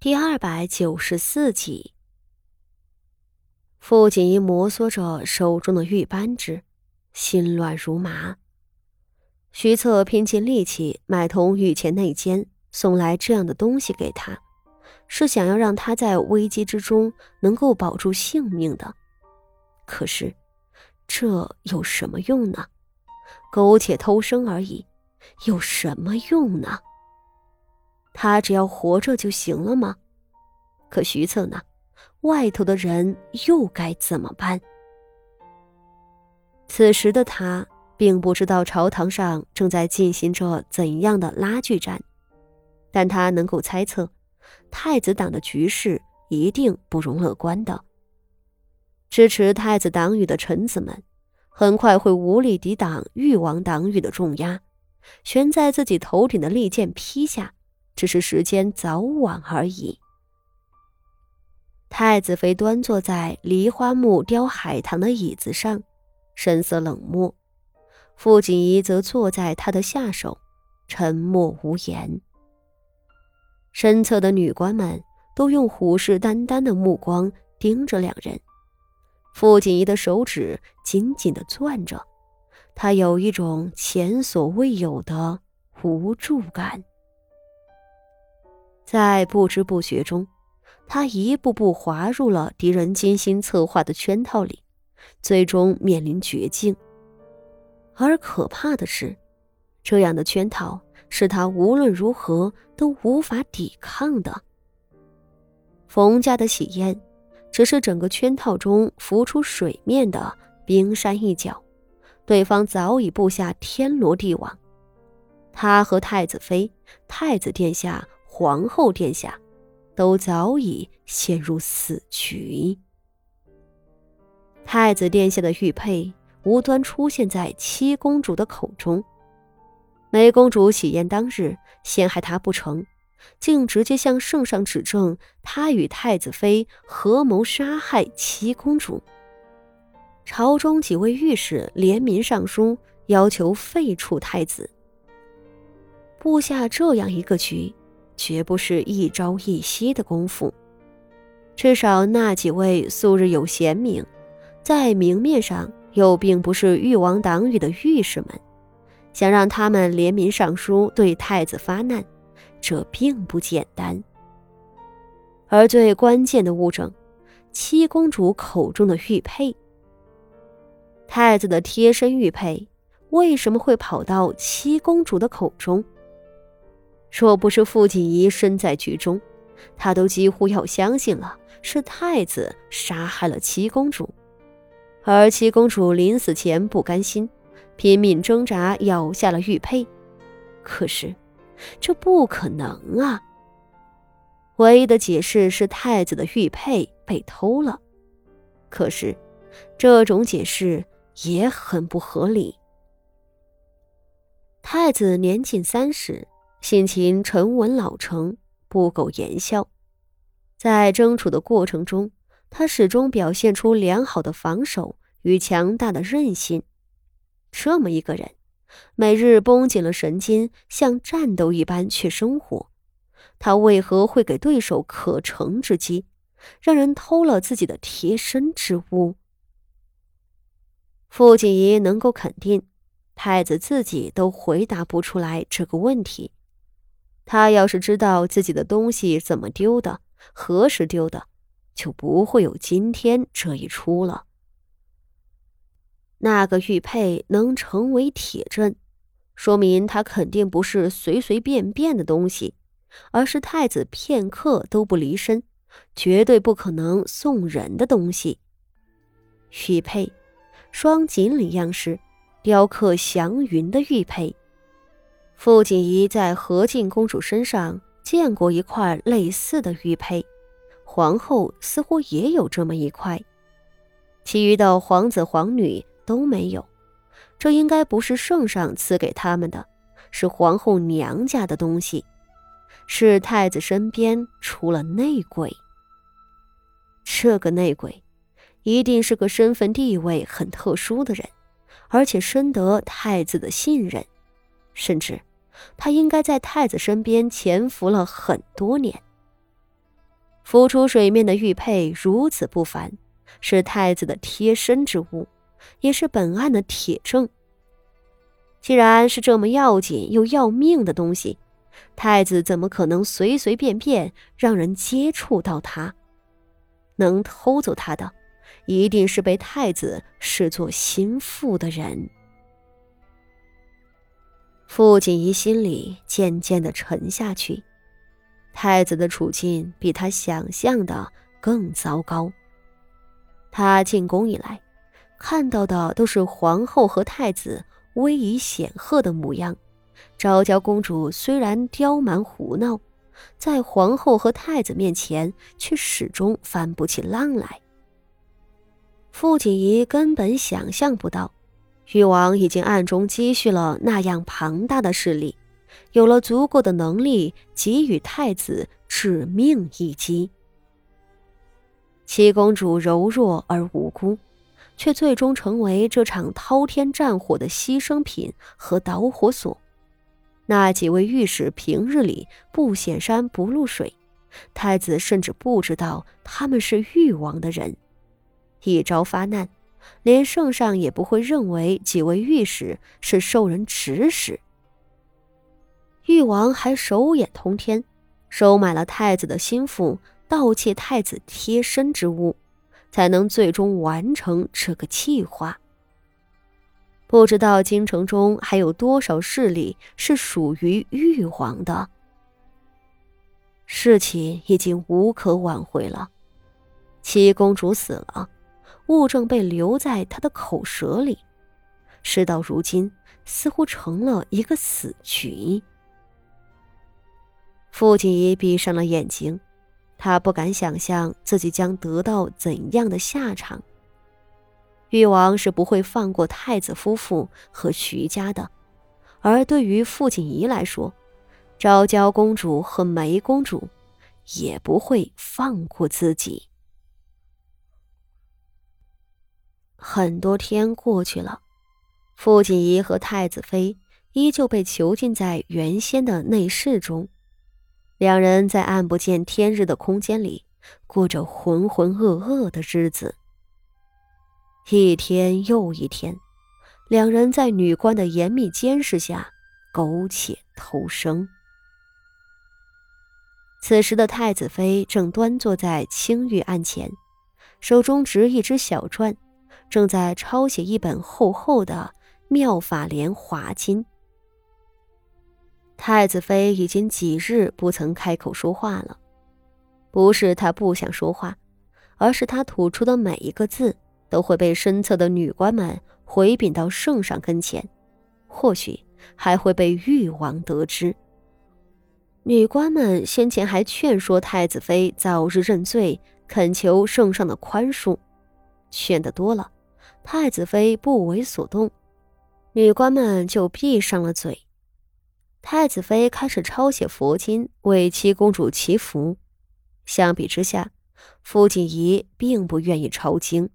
第二百九十四集，傅锦衣摩挲着手中的玉扳指，心乱如麻。徐策拼尽力气买通御前内奸，送来这样的东西给他，是想要让他在危机之中能够保住性命的。可是，这有什么用呢？苟且偷生而已，有什么用呢？他只要活着就行了吗？可徐策呢？外头的人又该怎么办？此时的他并不知道朝堂上正在进行着怎样的拉锯战，但他能够猜测，太子党的局势一定不容乐观的。支持太子党羽的臣子们，很快会无力抵挡誉王党羽的重压，悬在自己头顶的利剑劈下。只是时间早晚而已。太子妃端坐在梨花木雕海棠的椅子上，神色冷漠；傅锦仪则坐在他的下手，沉默无言。身侧的女官们都用虎视眈眈的目光盯着两人。傅锦仪的手指紧紧地攥着，他有一种前所未有的无助感。在不知不觉中，他一步步滑入了敌人精心策划的圈套里，最终面临绝境。而可怕的是，这样的圈套是他无论如何都无法抵抗的。冯家的喜宴，只是整个圈套中浮出水面的冰山一角，对方早已布下天罗地网。他和太子妃、太子殿下。皇后殿下，都早已陷入死局。太子殿下的玉佩无端出现在七公主的口中，梅公主喜宴当日陷害他不成，竟直接向圣上指证他与太子妃合谋杀害七公主。朝中几位御史联名上书，要求废黜太子。布下这样一个局。绝不是一朝一夕的功夫，至少那几位素日有贤名，在明面上又并不是誉王党羽的御史们，想让他们联名上书对太子发难，这并不简单。而最关键的物证，七公主口中的玉佩，太子的贴身玉佩，为什么会跑到七公主的口中？若不是傅锦仪身在局中，他都几乎要相信了是太子杀害了七公主，而七公主临死前不甘心，拼命挣扎咬下了玉佩。可是，这不可能啊！唯一的解释是太子的玉佩被偷了，可是，这种解释也很不合理。太子年近三十。性情沉稳老成，不苟言笑。在争储的过程中，他始终表现出良好的防守与强大的韧性。这么一个人，每日绷紧了神经，像战斗一般去生活，他为何会给对手可乘之机，让人偷了自己的贴身之物？傅锦仪能够肯定，太子自己都回答不出来这个问题。他要是知道自己的东西怎么丢的，何时丢的，就不会有今天这一出了。那个玉佩能成为铁证，说明它肯定不是随随便便的东西，而是太子片刻都不离身，绝对不可能送人的东西。玉佩，双锦鲤样式，雕刻祥云的玉佩。傅锦仪在何静公主身上见过一块类似的玉佩，皇后似乎也有这么一块，其余的皇子皇女都没有。这应该不是圣上赐给他们的，是皇后娘家的东西，是太子身边出了内鬼。这个内鬼，一定是个身份地位很特殊的人，而且深得太子的信任，甚至。他应该在太子身边潜伏了很多年，浮出水面的玉佩如此不凡，是太子的贴身之物，也是本案的铁证。既然是这么要紧又要命的东西，太子怎么可能随随便便让人接触到它？能偷走他的，一定是被太子视作心腹的人。傅锦仪心里渐渐的沉下去，太子的处境比他想象的更糟糕。他进宫以来，看到的都是皇后和太子威仪显赫的模样。昭娇公主虽然刁蛮胡闹。在皇后和太子面前，却始终翻不起浪来。傅锦仪根本想象不到，誉王已经暗中积蓄了那样庞大的势力，有了足够的能力给予太子致命一击。七公主柔弱而无辜，却最终成为这场滔天战火的牺牲品和导火索。那几位御史平日里不显山不露水，太子甚至不知道他们是誉王的人。一朝发难，连圣上也不会认为几位御史是受人指使。誉王还手眼通天，收买了太子的心腹，盗窃太子贴身之物，才能最终完成这个计划。不知道京城中还有多少势力是属于誉王的。事情已经无可挽回了，七公主死了，物证被留在他的口舌里，事到如今似乎成了一个死局。傅锦仪闭上了眼睛，他不敢想象自己将得到怎样的下场。誉王是不会放过太子夫妇和徐家的，而对于傅锦仪来说，昭娇公主和梅公主也不会放过自己。很多天过去了，傅锦仪和太子妃依旧被囚禁在原先的内室中，两人在暗不见天日的空间里过着浑浑噩噩的日子。一天又一天，两人在女官的严密监视下苟且偷生。此时的太子妃正端坐在青玉案前，手中执一只小篆，正在抄写一本厚厚的《妙法莲华经》。太子妃已经几日不曾开口说话了，不是她不想说话，而是她吐出的每一个字。都会被身侧的女官们回禀到圣上跟前，或许还会被誉王得知。女官们先前还劝说太子妃早日认罪，恳求圣上的宽恕，劝得多了，太子妃不为所动，女官们就闭上了嘴。太子妃开始抄写佛经，为七公主祈福。相比之下，傅锦仪并不愿意抄经。